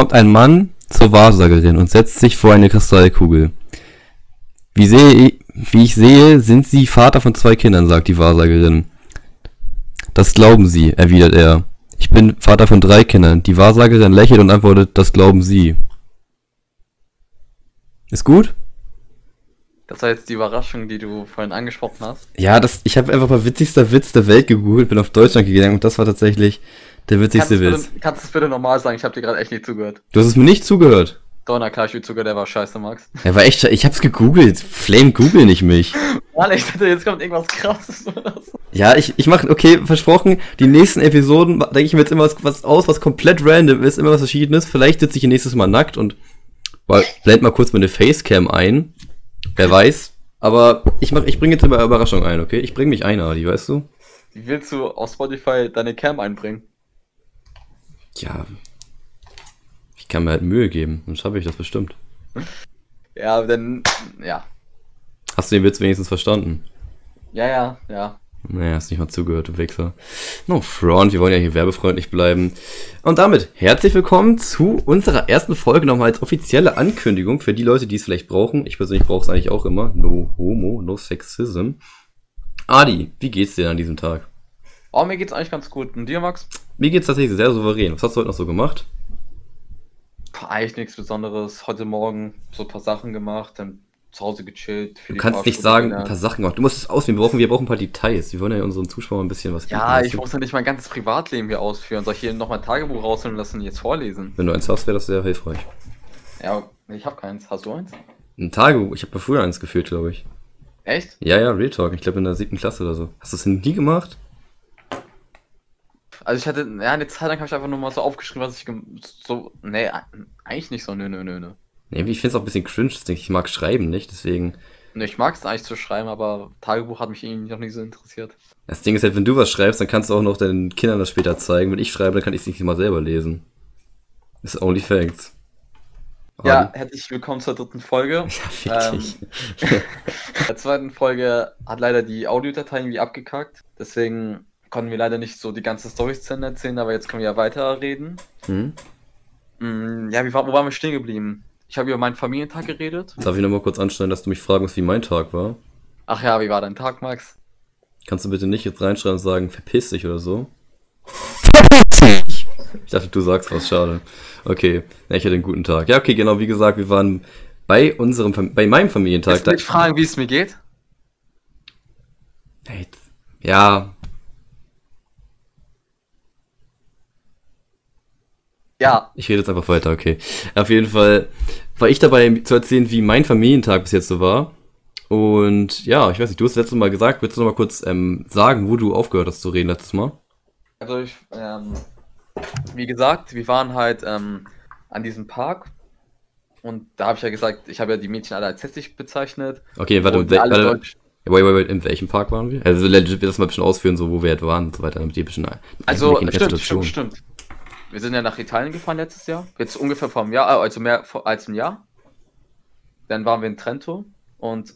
kommt ein Mann zur Wahrsagerin und setzt sich vor eine Kristallkugel. Wie, sehe, wie ich sehe, sind Sie Vater von zwei Kindern, sagt die Wahrsagerin. Das glauben Sie, erwidert er. Ich bin Vater von drei Kindern. Die Wahrsagerin lächelt und antwortet, das glauben Sie. Ist gut? Das war jetzt die Überraschung, die du vorhin angesprochen hast. Ja, das, ich habe einfach mal witzigster Witz der Welt gegoogelt, bin auf Deutschland gegangen und das war tatsächlich der witzigste Witz. Bitte, kannst du es bitte normal sagen? Ich habe dir gerade echt nicht zugehört. Du hast es mir nicht zugehört. Na klar, ich will zugehört, der war scheiße, Max. Er war echt, ich hab's gegoogelt. Flame google nicht mich. Mann, ich dachte, jetzt kommt irgendwas krasses oder so. Ja, ich, ich mach, okay, versprochen, die nächsten Episoden denke ich mir jetzt immer was, was aus, was komplett random ist, immer was verschiedenes. Vielleicht sitze ich nächstes Mal nackt und blend mal kurz meine Facecam ein. Wer weiß. Aber ich mach, ich bringe jetzt eine Überraschung ein, okay? Ich bringe mich ein, Adi, weißt du? Wie willst du auf Spotify deine Cam einbringen? Ja. Ich kann mir halt Mühe geben, dann schaffe ich das bestimmt. Ja, dann, ja. Hast du den Witz wenigstens verstanden? Ja, ja, ja. Naja, hast nicht mal zugehört, du Wichser. No front, wir wollen ja hier werbefreundlich bleiben. Und damit herzlich willkommen zu unserer ersten Folge nochmal als offizielle Ankündigung für die Leute, die es vielleicht brauchen. Ich persönlich brauche es eigentlich auch immer. No homo, no sexism. Adi, wie geht's dir an diesem Tag? Oh, mir geht's eigentlich ganz gut. Und dir, Max? Mir geht's tatsächlich sehr souverän. Was hast du heute noch so gemacht? Eigentlich nichts Besonderes. Heute Morgen so ein paar Sachen gemacht, dann zu Hause gechillt. du kannst nicht sagen, ein paar Sachen gemacht. Du musst es auswählen. Wir brauchen, wir brauchen ein paar Details. Wir wollen ja unseren Zuschauern ein bisschen was. Ja, ich muss ja nicht mein ganzes Privatleben hier ausführen. Soll ich hier nochmal ein Tagebuch rausholen lassen und jetzt vorlesen? Wenn du eins hast, wäre das sehr hilfreich. Ja, ich habe keins. Hast du eins? Ein Tagebuch? Ich habe früher eins geführt, glaube ich. Echt? Ja, ja, Real Talk. Ich glaube in der siebten Klasse oder so. Hast du das denn nie gemacht? Also ich hatte, ja, eine Zeit lang habe ich einfach nur mal so aufgeschrieben, was ich so, nee, eigentlich nicht so, nö, nö, nö, nö. Nee, ich finde es auch ein bisschen cringe, ich mag schreiben nicht, deswegen. Ne, ich mag es eigentlich zu schreiben, aber Tagebuch hat mich irgendwie noch nie so interessiert. Das Ding ist halt, wenn du was schreibst, dann kannst du auch noch deinen Kindern das später zeigen. Wenn ich schreibe, dann kann ich es nicht mal selber lesen. Das ist only facts. Ja, herzlich willkommen zur dritten Folge. Ja, ähm, In der zweiten Folge hat leider die Audiodatei irgendwie abgekackt. Deswegen konnten wir leider nicht so die ganze Story-Szene erzählen, aber jetzt können wir ja weiter reden. Hm? Ja, wie, wo waren wir stehen geblieben? Ich habe über meinen Familientag geredet. Darf ich nochmal kurz anstellen, dass du mich fragst, wie mein Tag war? Ach ja, wie war dein Tag, Max? Kannst du bitte nicht jetzt reinschreiben und sagen, verpiss dich oder so? Verpiss dich! Ich dachte, du sagst was, schade. Okay, ja, ich hatte einen guten Tag. Ja, okay, genau, wie gesagt, wir waren bei unserem, bei meinem Familientag. Willst du mich fragen, wie es mir geht? Hey, ja, Ja. Ich rede jetzt einfach weiter, okay. Auf jeden Fall war ich dabei zu erzählen, wie mein Familientag bis jetzt so war. Und ja, ich weiß nicht, du hast das letzte Mal gesagt, willst du noch mal kurz ähm, sagen, wo du aufgehört hast zu reden letztes Mal? Also ich, ähm, wie gesagt, wir waren halt ähm, an diesem Park und da habe ich ja gesagt, ich habe ja die Mädchen alle als hässlich bezeichnet. Okay, warte, warte, warte, wait, wait, wait, in welchem Park waren wir? Also legit, wir das mal ein bisschen ausführen, so wo wir halt waren und so weiter, damit die ein bisschen... Also, stimmt, stimmt, stimmt. Wir sind ja nach Italien gefahren letztes Jahr. Jetzt ungefähr vor einem Jahr, äh, also mehr als ein Jahr. Dann waren wir in Trento und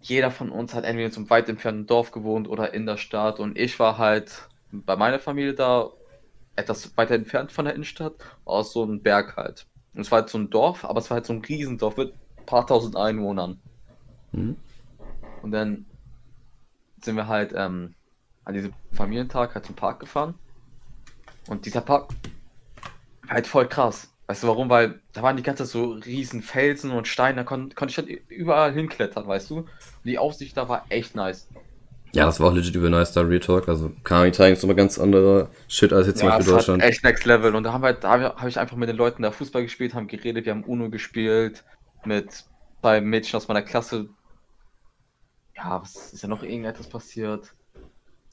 jeder von uns hat entweder in so einem weit entfernten Dorf gewohnt oder in der Stadt. Und ich war halt bei meiner Familie da, etwas weiter entfernt von der Innenstadt, aus so einem Berg halt. Und es war halt so ein Dorf, aber es war halt so ein Riesendorf mit ein paar tausend Einwohnern. Mhm. Und dann sind wir halt ähm, an diesem Familientag halt zum Park gefahren. Und dieser Park war halt voll krass. Weißt du warum? Weil da waren die ganze Zeit so riesen Felsen und Steine, da kon konnte ich halt überall hinklettern, weißt du? Und die Aussicht da war echt nice. Ja, das war auch legit über nice da Real Talk. Also ich zeigen, ist immer ganz anderer Shit als jetzt ja, zum Beispiel Deutschland. echt next level. Und da haben wir, da habe ich einfach mit den Leuten da Fußball gespielt, haben geredet, wir haben Uno gespielt mit zwei Mädchen aus meiner Klasse. Ja, was ist ja noch irgendetwas passiert?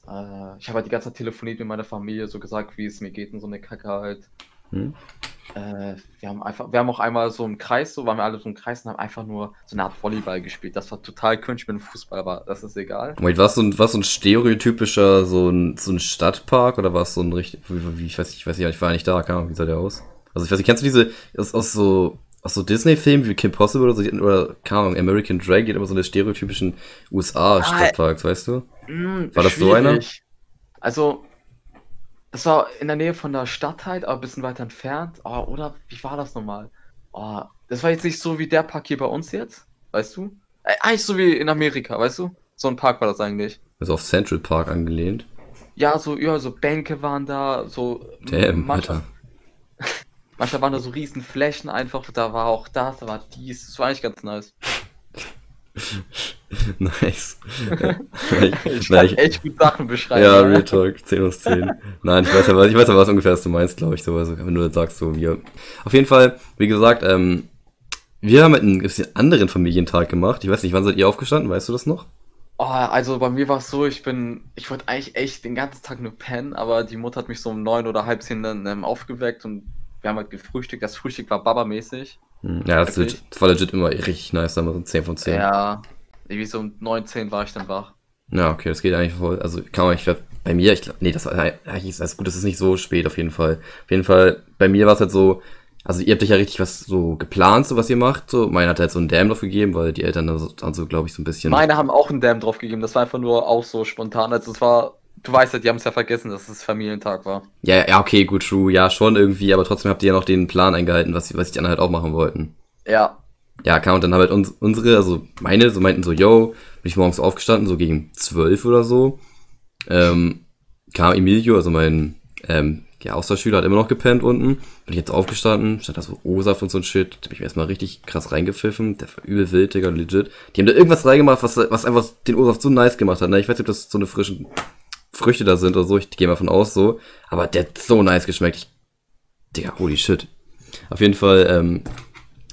Äh, ich habe halt die ganze Zeit telefoniert mit meiner Familie, so gesagt, wie es mir geht und so eine Kacke halt. Hm. Äh, wir haben einfach, wir haben auch einmal so im Kreis, so waren wir alle so im Kreis und haben einfach nur so eine Art Volleyball gespielt. Das war total cringe mit dem Fußball, aber das ist egal. Wait, war es so ein, so ein stereotypischer, so ein, so ein Stadtpark oder war es so ein richtig, wie, wie, ich weiß nicht, ich weiß nicht, ich war nicht da, keine Ahnung, wie sah der aus? Also ich weiß nicht, kennst du diese, aus, aus so, aus so Disney-Filmen wie Kim Possible oder so, oder, keine Ahnung, American Drag geht immer so eine stereotypischen USA-Stadtparks, ah, weißt du? Mh, war das schwierig. so einer? Also, das war in der Nähe von der Stadt halt, aber ein bisschen weiter entfernt. Oh, oder wie war das nochmal? Oh, das war jetzt nicht so wie der Park hier bei uns jetzt, weißt du? Äh, eigentlich so wie in Amerika, weißt du? So ein Park war das eigentlich. Also auf Central Park angelehnt. Ja, so, ja, so Bänke waren da, so. Damn, manchmal, manchmal waren da so riesen Flächen einfach, da war auch das, da war dies. Das war eigentlich ganz nice. nice. ich kann ich, echt gut Sachen beschreiben. Ja, Real Talk, 10 aus 10. Nein, ich weiß ja, was, ich weiß ja, was ungefähr was du meinst, glaube ich, so, also, wenn du jetzt sagst, so, wir. Auf jeden Fall, wie gesagt, ähm, wir haben halt einen bisschen anderen Familientag gemacht. Ich weiß nicht, wann seid ihr aufgestanden? Weißt du das noch? Oh, also bei mir war es so, ich bin, ich wollte eigentlich echt den ganzen Tag nur pennen, aber die Mutter hat mich so um neun oder halb zehn dann ähm, aufgeweckt und wir haben halt gefrühstückt. Das Frühstück war Baba-mäßig. Hm, ja, das, legit, das, war legit immer richtig nice, da so 10 von 10. Ja, irgendwie so um 9, 10 war ich dann wach. Ja, okay, das geht eigentlich voll. Also kann man, ich werde bei mir, ich glaube, nee, das war eigentlich ist alles gut, das ist nicht so spät auf jeden Fall. Auf jeden Fall, bei mir war es halt so, also ihr habt euch ja richtig was so geplant, so was ihr macht. So, meine hat halt so einen Dam drauf gegeben, weil die Eltern dann so, glaube ich, so ein bisschen. Meine haben auch einen Dam drauf gegeben. Das war einfach nur auch so spontan. Also es war, du weißt ja, die haben es ja vergessen, dass es Familientag war. Ja, ja, okay, gut, true, ja, schon irgendwie, aber trotzdem habt ihr ja noch den Plan eingehalten, was, was die anderen halt auch machen wollten. Ja. Ja, kam und dann haben halt uns, unsere, also meine, so meinten so, yo, bin ich morgens aufgestanden, so gegen zwölf oder so. Ähm, kam Emilio, also mein ähm, ja, Austauschschüler hat immer noch gepennt unten. Bin ich jetzt aufgestanden, stand da so O-Saft und so ein Shit. Da hab ich mir erstmal richtig krass reingepfiffen. Der war übel wild, Digga, legit. Die haben da irgendwas reingemacht, was, was einfach den O-Saft so nice gemacht hat. Ne? Ich weiß nicht, ob das so eine frischen Früchte da sind oder so. Ich gehe mal von aus so. Aber der hat so nice geschmeckt. Ich, Digga, holy shit. Auf jeden Fall, ähm,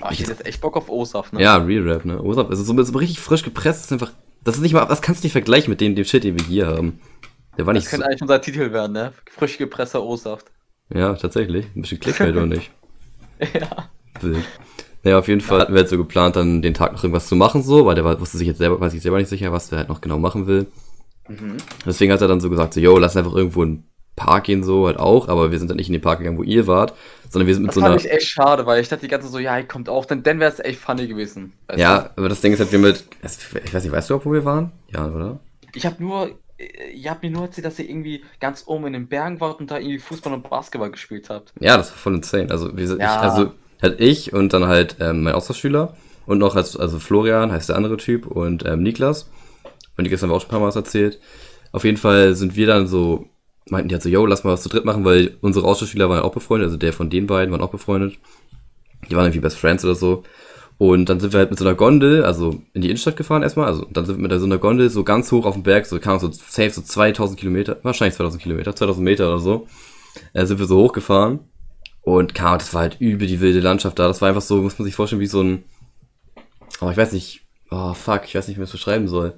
Oh, ich hätte jetzt echt Bock auf O-Saft, ne? Ja, Real Rap, ne? O-Saft, also so, so richtig frisch gepresst, ist einfach, das ist nicht mal, das kannst du nicht vergleichen mit dem, dem Shit, den wir hier haben. Der war das nicht könnte so eigentlich unser Titel werden, ne? Frisch gepresster O-Saft. Ja, tatsächlich. Ein bisschen Clickbait oder nicht? ja. Wild. Naja, auf jeden Fall hatten wir halt so geplant, dann den Tag noch irgendwas zu machen, so, weil der war, wusste sich jetzt selber, weiß ich selber nicht sicher, was der halt noch genau machen will. Mhm. Deswegen hat er dann so gesagt, so, yo, lass einfach irgendwo in den Park gehen, so halt auch, aber wir sind dann nicht in den Park gegangen, wo ihr wart, sondern wir sind mit das so einer. Das fand ich echt schade, weil ich dachte die ganze Zeit so, ja, ihr kommt auch, dann, dann wäre es echt funny gewesen. Ja, du? aber das Ding ist halt, wir mit, ich weiß nicht, weißt du auch, wo wir waren? Ja, oder? Ich habe nur ihr habt mir nur erzählt, dass ihr irgendwie ganz oben in den Bergen wart und da irgendwie Fußball und Basketball gespielt habt. Ja, das war voll insane. Also, wir sind, ja. ich, also halt ich und dann halt ähm, mein Austauschschüler und noch als, also Florian heißt der andere Typ und ähm, Niklas. Und die gestern haben auch schon ein paar Mal was erzählt. Auf jeden Fall sind wir dann so, meinten die halt so, yo, lass mal was zu dritt machen, weil unsere Austauschschüler waren auch befreundet, also der von den beiden waren auch befreundet. Die waren irgendwie Best Friends oder so. Und dann sind wir halt mit so einer Gondel, also in die Innenstadt gefahren erstmal, also dann sind wir mit so einer Gondel so ganz hoch auf den Berg, so kam so safe so 2000 Kilometer, wahrscheinlich 2000 Kilometer, 2000 Meter oder so, äh, sind wir so hochgefahren und kam, das war halt übel die wilde Landschaft da, das war einfach so, muss man sich vorstellen, wie so ein, oh, ich weiß nicht, oh fuck, ich weiß nicht, wie man es beschreiben soll.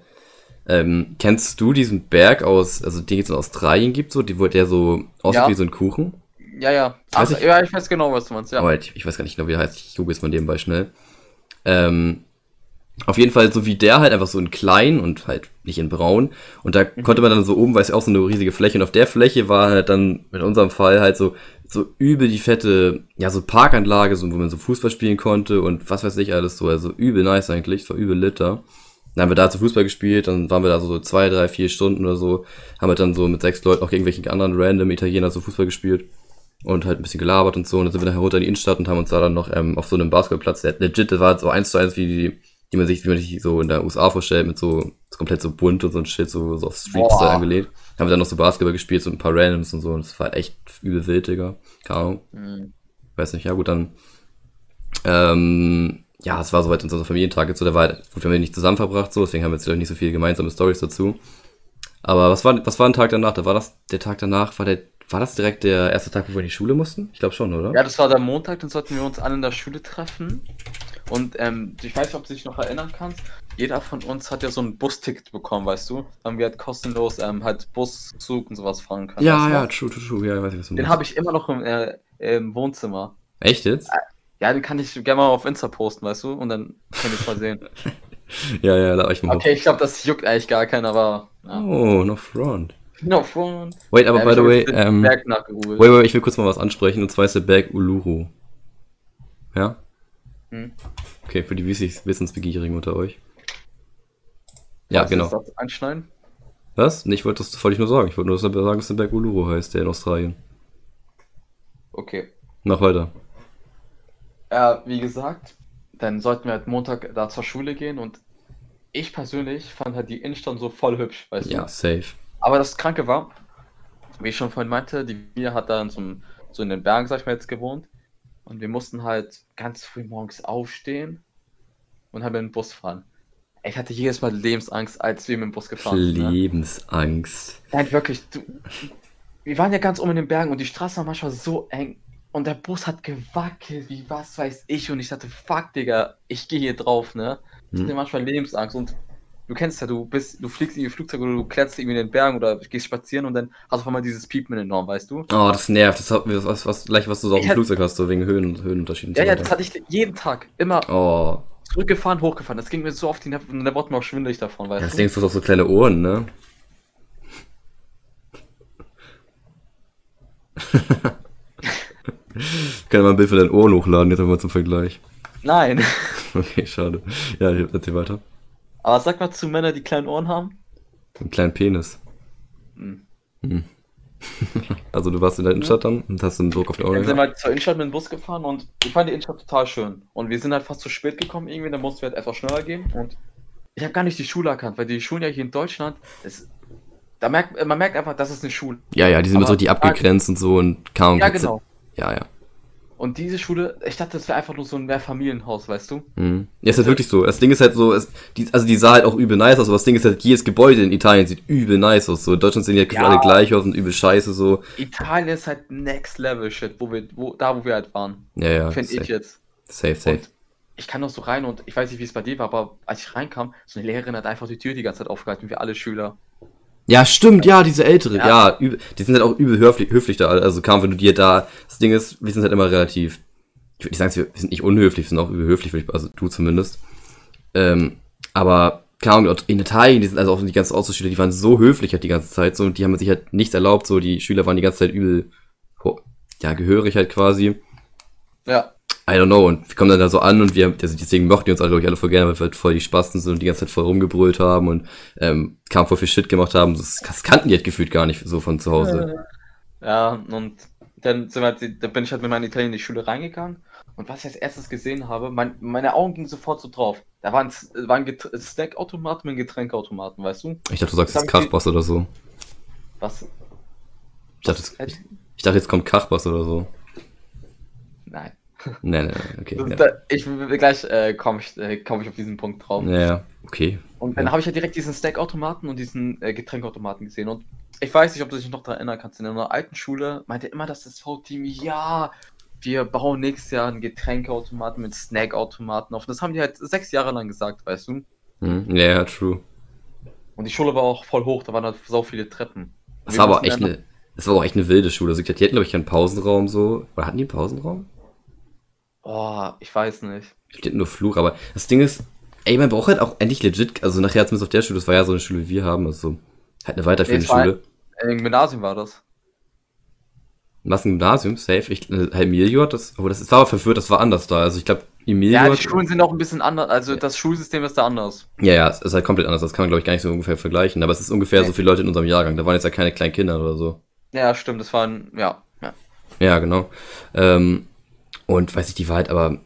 Ähm, kennst du diesen Berg aus, also den es in Australien gibt, so, die, wo der so aussieht ja. wie so ein Kuchen? Ja, ja. Ach, ich, ja, ich weiß genau, was du meinst, ja. Aber ich, ich weiß gar nicht genau, wie er heißt, ich google es mal nebenbei schnell. Ähm, auf jeden Fall so wie der halt einfach so in klein und halt nicht in braun. Und da mhm. konnte man dann so oben, weil es ja auch so eine riesige Fläche und auf der Fläche war halt dann in unserem Fall halt so, so übel die fette, ja, so Parkanlage, so, wo man so Fußball spielen konnte und was weiß ich alles so. Also übel nice eigentlich, so übel Litter. Dann haben wir da zu Fußball gespielt, dann waren wir da so zwei, drei, vier Stunden oder so, haben halt dann so mit sechs Leuten auch irgendwelchen anderen random Italiener so Fußball gespielt und halt ein bisschen gelabert und so. Und dann sind wir nachher runter in die Innenstadt und haben uns da dann noch ähm, auf so einem Basketballplatz, der legit, das war halt so eins zu eins wie die, die man sich, wie man sich so in der USA vorstellt, mit so, so komplett so bunt und so ein Shit, so, so auf Street-Style angelegt. Haben wir dann noch so Basketball gespielt, so ein paar Randoms und so. Und das war halt echt übel wild, Digga. Keine Ahnung. Mhm. Weiß nicht, ja gut, dann, ähm, ja, es war soweit unser Familientag jetzt so, der war halt, gut, wir haben ihn nicht zusammen verbracht, so, deswegen haben wir jetzt, glaube ich, nicht so viele gemeinsame Stories dazu. Aber was war, was war ein Tag danach? Da war das, der Tag danach, war der war das direkt der erste Tag, wo wir in die Schule mussten? Ich glaube schon, oder? Ja, das war der Montag, dann sollten wir uns alle in der Schule treffen. Und ähm, ich weiß nicht, ob du dich noch erinnern kannst. Jeder von uns hat ja so ein Busticket bekommen, weißt du? Dann wir halt kostenlos ähm, halt Bus, Zug und sowas fahren können. Ja, ja, true, true, true. Ja, weiß ich, was du Den habe ich immer noch im, äh, im Wohnzimmer. Echt jetzt? Ja, den kann ich gerne mal auf Insta posten, weißt du? Und dann könnt ihr es mal sehen. ja, ja, da ich mal. Okay, ich glaube, das juckt eigentlich gar keinen, aber. Ja. Oh, noch Front. No front. Wait, aber by the way, ähm, wait, wait, ich will kurz mal was ansprechen, und zwar ist der Berg Uluru. Ja? Hm. Okay, für die Wissensbegierigen unter euch. Ja, was genau. Ist das anschneiden? Was? Nee, ich wollte das wollte ich nur sagen. Ich wollte nur sagen, dass der Berg Uluru heißt, der in Australien. Okay. Mach weiter. Ja, wie gesagt, dann sollten wir halt Montag da zur Schule gehen und ich persönlich fand halt die Innenstadt so voll hübsch, weißt ja, du? Ja, safe. Aber das Kranke war, wie ich schon vorhin meinte, die Mia hat dann so, so in den Bergen, sag ich mal, jetzt gewohnt. Und wir mussten halt ganz früh morgens aufstehen und haben den Bus fahren. Ich hatte jedes Mal Lebensangst, als wir mit dem Bus gefahren sind. Ne? Lebensangst. Ne? Nein, wirklich. Du, wir waren ja ganz oben in den Bergen und die Straße war manchmal so eng. Und der Bus hat gewackelt, wie was weiß ich. Und ich dachte, fuck, Digga, ich gehe hier drauf, ne? Ich hm. hatte manchmal Lebensangst. Und du kennst ja, du bist, du fliegst in die Flugzeug oder du kletterst irgendwie in den Bergen oder gehst spazieren und dann hast du auf einmal dieses Piepen in den Norm, weißt du? Oh, das nervt. Das hat was, was, gleich, was du so auf dem Flugzeug hast, so wegen Höhen, Höhenunterschieden. Ja, ja, das hatte ich jeden Tag. Immer. Oh. Zurückgefahren, hochgefahren. Das ging mir so Nerven und dann wurde mir auch schwindelig davon, weißt ja, du? Das denkst du, hast so kleine Ohren, ne? Kann mal ein Bild von deinen Ohren hochladen, jetzt einmal zum Vergleich. Nein. Okay, schade. Ja, erzähl weiter. Aber sag mal zu Männern, die kleinen Ohren haben. Einen kleinen Penis. Hm. Hm. also du warst in der Innenstadt dann und hast einen Druck auf die Ohren. Dann sind wir halt zur Innenstadt mit dem Bus gefahren und ich fand die Innenstadt total schön. Und wir sind halt fast zu spät gekommen irgendwie, dann mussten wir halt etwas schneller gehen und ich habe gar nicht die Schule erkannt, weil die Schulen ja hier in Deutschland, das, da merkt, man merkt einfach, das ist eine Schule. Ja, ja, die sind immer so die abgegrenzt und so und kaum. Ja, genau. Ja, ja. Und diese Schule, ich dachte, das wäre einfach nur so ein Mehrfamilienhaus, weißt du? Mhm. Ja, ist halt wirklich so. Das Ding ist halt so, es, die, also die sah halt auch übel nice aus, aber das Ding ist halt, jedes Gebäude in Italien sieht übel nice aus. So, in Deutschland sehen die halt ja. alle gleich aus und übel scheiße so. Italien ist halt next level shit, wo wir, wo, da wo wir halt waren. Ja, ja. Finde ich jetzt. Safe, safe. Und ich kann noch so rein und ich weiß nicht, wie es bei dir war, aber als ich reinkam, so eine Lehrerin hat einfach die Tür die ganze Zeit aufgehalten, wie alle Schüler. Ja, stimmt, ja, diese ältere, ja, ja übel, die sind halt auch übel höflich, höflich da, also kaum, wenn du dir da, das Ding ist, wir sind halt immer relativ ich würde nicht sagen, wir sind nicht unhöflich, wir sind auch überhöflich, also du zumindest. Ähm, aber Ahnung, in Italien, die sind also auch die ganzen Austauschschüler, die waren so höflich halt die ganze Zeit, so, und die haben sich halt nichts erlaubt, so, die Schüler waren die ganze Zeit übel, ja, gehörig halt quasi. Ja. I don't know, und wir kommen dann da so an und wir, also deswegen mochten die uns alle, glaube ich, alle voll gerne, weil wir halt voll die Spasten sind und die ganze Zeit voll rumgebrüllt haben und ähm, kam voll viel Shit gemacht haben. Das, das kannten die halt gefühlt gar nicht so von zu Hause. Ja, und dann, sind wir, halt, dann bin ich halt mit meinen Italien in die Schule reingegangen und was ich als erstes gesehen habe, mein, meine Augen gingen sofort so drauf. Da war ein, war ein Snackautomat mit einem Getränkeautomaten, weißt du? Ich dachte, du sagst jetzt Kachbass oder so. Was? Ich dachte, jetzt, ich dachte, jetzt kommt Kachbass oder so. Nein. Nein, nein, okay. ja. da, ich gleich äh, komme ich, äh, komm ich auf diesen Punkt drauf. Ja, okay. Und dann ja. habe ich ja direkt diesen Snackautomaten und diesen äh, Getränkautomaten gesehen. Und ich weiß nicht, ob du dich noch daran erinnern kannst. In einer alten Schule meinte immer das SV-Team, ja, wir bauen nächstes Jahr einen Getränkeautomaten mit Snackautomaten auf. Das haben die halt sechs Jahre lang gesagt, weißt du? Mhm. Ja, ja, true. Und die Schule war auch voll hoch, da waren halt so viele Treppen. Das war aber echt eine, das war auch echt eine wilde Schule. Also, die hatten, glaube ich, keinen Pausenraum so. Oder hatten die einen Pausenraum? Oh, ich weiß nicht. Ich hatten nur Fluch, aber das Ding ist, ey, man braucht halt auch endlich legit, also nachher zumindest auf der Schule, das war ja so eine Schule, wie wir haben, also halt eine weiterführende nee, Schule. Ein, Im Gymnasium war das. Was ein Gymnasium? Safe. Ich, äh, Emilio hat das, aber das war aber verführt, das war anders da. Also ich glaube, Emilio. Ja, die Schulen sind auch ein bisschen anders, also das Schulsystem ist da anders. Ja, ja, es ist halt komplett anders. Das kann man, glaube ich, gar nicht so ungefähr vergleichen. Aber es ist ungefähr okay. so viele Leute in unserem Jahrgang. Da waren jetzt ja keine kleinen Kinder oder so. Ja, stimmt, das waren, ja. Ja, ja genau. Ähm, und weiß ich, die Wahrheit, aber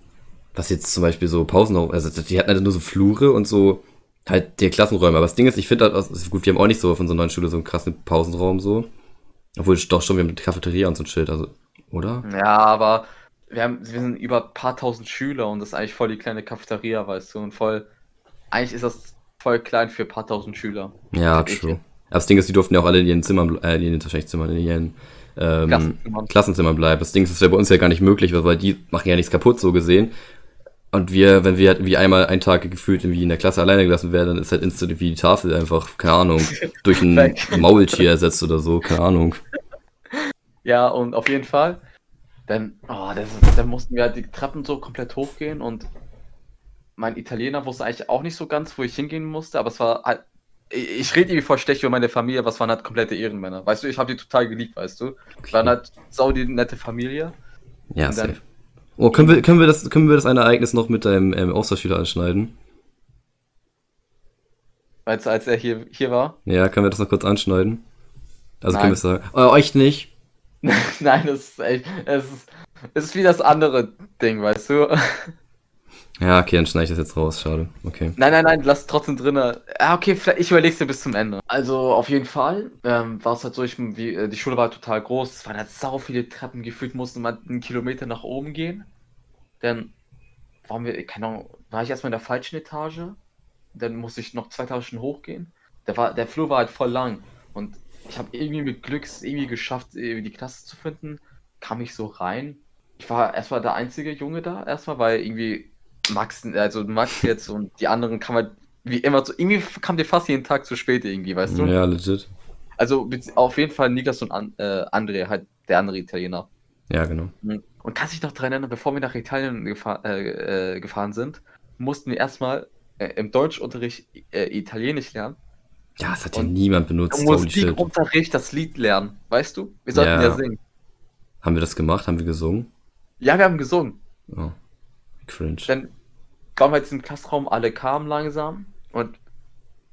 was jetzt zum Beispiel so Pausenraum, also die hatten halt nur so Flure und so halt die Klassenräume. Aber das Ding ist, ich finde halt, also gut, wir haben auch nicht so auf unserer neuen Schule so einen krassen Pausenraum so. Obwohl, doch schon, wir haben eine Cafeteria und so ein Schild, also, oder? Ja, aber wir, haben, wir sind über ein paar tausend Schüler und das ist eigentlich voll die kleine Cafeteria, weißt du, und voll, eigentlich ist das voll klein für ein paar tausend Schüler. Ja, true. Das Ding ist, die durften ja auch alle in ihren Zimmern, äh, in ihren wahrscheinlich Zimmern, in ihren ähm, Klassenzimmern. Klassenzimmern bleiben. Das Ding ist, das wäre bei uns ja gar nicht möglich, weil die machen ja nichts kaputt, so gesehen. Und wir, wenn wir halt wie einmal einen Tag gefühlt irgendwie in der Klasse alleine gelassen werden, dann ist halt instant wie die Tafel einfach, keine Ahnung, durch ein Maultier ersetzt oder so, keine Ahnung. Ja, und auf jeden Fall, dann, oh, das, dann mussten wir halt die Treppen so komplett hochgehen und mein Italiener wusste eigentlich auch nicht so ganz, wo ich hingehen musste, aber es war halt, ich, rede irgendwie voll schlecht über meine Familie, aber es waren halt komplette Ehrenmänner. Weißt du, ich habe die total geliebt, weißt du. Okay. Waren halt sau die nette Familie. Ja, und safe. Oh, können wir, können wir das, können wir das eine Ereignis noch mit deinem ähm, Austauschschüler anschneiden? Als, als er hier, hier war? Ja, können wir das noch kurz anschneiden? Also Nein. können wir sagen. Oh, euch nicht. Nein, das ist echt. Es ist, es ist wie das andere Ding, weißt du? Ja, okay, dann schneide ich das jetzt raus, schade. Okay. Nein, nein, nein, lass trotzdem drin. Ah, okay, ich überleg's dir bis zum Ende. Also, auf jeden Fall ähm, war es halt so, ich, wie, äh, die Schule war total groß, es waren halt sau viele Treppen, gefühlt musste man einen Kilometer nach oben gehen. Dann waren wir, keine Ahnung, war ich erstmal in der falschen Etage, dann musste ich noch zwei Etagen hochgehen. Der, war, der Flur war halt voll lang und ich habe irgendwie mit Glücks irgendwie geschafft, die Klasse zu finden. Kam ich so rein. Ich war erstmal der einzige Junge da, erstmal, weil irgendwie Max, also Max jetzt und die anderen kann man wie immer so, irgendwie kam der fast jeden Tag zu spät irgendwie, weißt du? Ja, legit. Also auf jeden Fall Niklas und An äh, André, halt der andere Italiener. Ja, genau. Mhm. Und kannst dich noch daran erinnern, bevor wir nach Italien gefahr, äh, äh, gefahren sind, mussten wir erstmal äh, im Deutschunterricht äh, Italienisch lernen. Ja, das hat ja niemand benutzt. Im Musikunterricht das Lied lernen, weißt du? Wir sollten ja. ja singen. Haben wir das gemacht? Haben wir gesungen? Ja, wir haben gesungen. Oh. Cringe. Dann kamen wir jetzt in den Klassenraum, alle kamen langsam und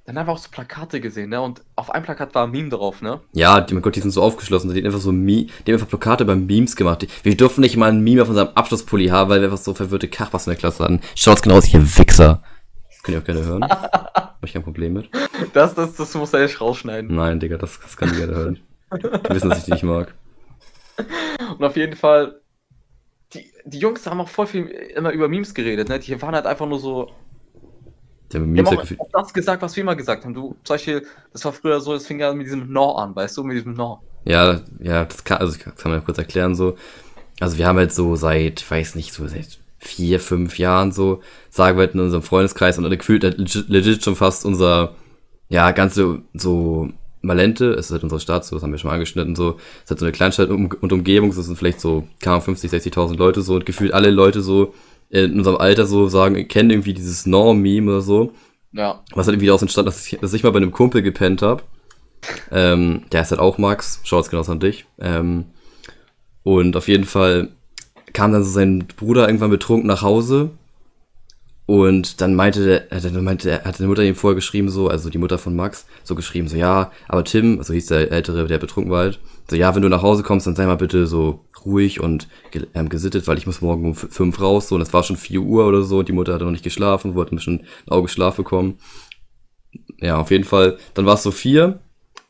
dann haben wir auch so Plakate gesehen, ne? Und auf einem Plakat war ein Meme drauf, ne? Ja, die, mein Gott, die sind so aufgeschlossen. Die haben einfach so Meme, die haben einfach Plakate beim Memes gemacht. Wir durften nicht mal ein Meme auf unserem Abschlusspulli haben, weil wir einfach so verwirrte Kachwas in der Klasse hatten. Schaut's genau aus, hier Wichser. Das könnt ihr auch gerne hören. Hab ich kein Problem mit. Das, das, das muss er echt rausschneiden. Nein, Digga, das, das kann ich gerne hören. Die wissen, dass ich die nicht mag. Und auf jeden Fall die, die Jungs haben auch voll viel immer über Memes geredet, ne? Die waren halt einfach nur so. Die haben, die haben auch das gesagt, was wir immer gesagt haben. Du, zum Beispiel, das war früher so, es fing ja mit diesem No an, weißt du, mit diesem No. Ja, ja, das kann, also das kann man ja kurz erklären so. Also wir haben halt so seit, weiß nicht, so seit vier, fünf Jahren so, sagen wir halt in unserem Freundeskreis und gefühlt halt legit, legit schon fast unser, ja, ganze so Malente, es ist halt unsere Stadt, so, das haben wir schon mal angeschnitten, so, es ist halt so eine Kleinstadt und Umgebung, so sind vielleicht so, kann 50, 60.000 Leute so und gefühlt alle Leute so in unserem Alter so sagen, kennen irgendwie dieses Norm-Meme oder so. Ja. Was halt irgendwie daraus entstand, dass ich, dass ich mal bei einem Kumpel gepennt habe. Ähm, der ist halt auch Max, schaut's genau an dich. Ähm, und auf jeden Fall kam dann so sein Bruder irgendwann betrunken nach Hause und dann meinte äh, dann meinte, er, hat die Mutter ihm vorher geschrieben, so, also die Mutter von Max, so geschrieben, so, ja, aber Tim, so hieß der Ältere, der betrunken war halt, so, ja, wenn du nach Hause kommst, dann sei mal bitte so ruhig und ähm, gesittet, weil ich muss morgen um fünf raus, so, und es war schon vier Uhr oder so, und die Mutter hatte noch nicht geschlafen, wollte ein bisschen ein Auge Schlaf bekommen. Ja, auf jeden Fall, dann war es so vier,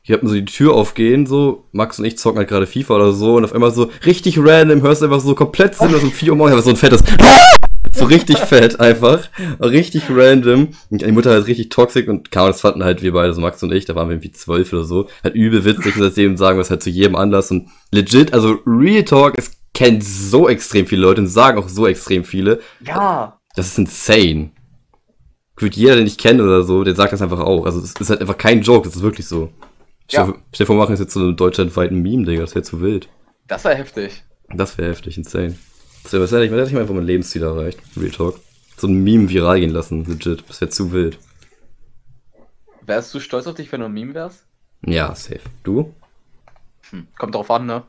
hier hatten so die Tür aufgehen, so, Max und ich zocken halt gerade FIFA oder so, und auf einmal so richtig random hörst du einfach so komplett sinnlos um vier Uhr morgens, aber so ein fettes so richtig fett einfach. Richtig random. Und die Mutter halt richtig toxisch und kaum das fanden halt wir beide, so Max und ich, da waren wir irgendwie zwölf oder so. Halt übel witzig und seitdem sagen wir es halt zu jedem Anlass und legit, also Real Talk, es kennt so extrem viele Leute und sagen auch so extrem viele. Ja. Das ist insane. Gefühlt jeder, den ich kenne oder so, der sagt das einfach auch. Also es ist halt einfach kein Joke, das ist wirklich so. Ja. Stell, stell vor, machen es jetzt so einen deutschlandweiten Meme, Digga, das wäre zu wild. Das wäre heftig. Das wäre heftig, insane. So, was hätte ich, hätte ich mal einfach mein Lebensziel erreicht? Real Talk. So ein Meme viral gehen lassen, legit. Das wäre zu wild. Wärst du stolz auf dich, wenn du ein Meme wärst? Ja, safe. Du? Hm, kommt drauf an, ne?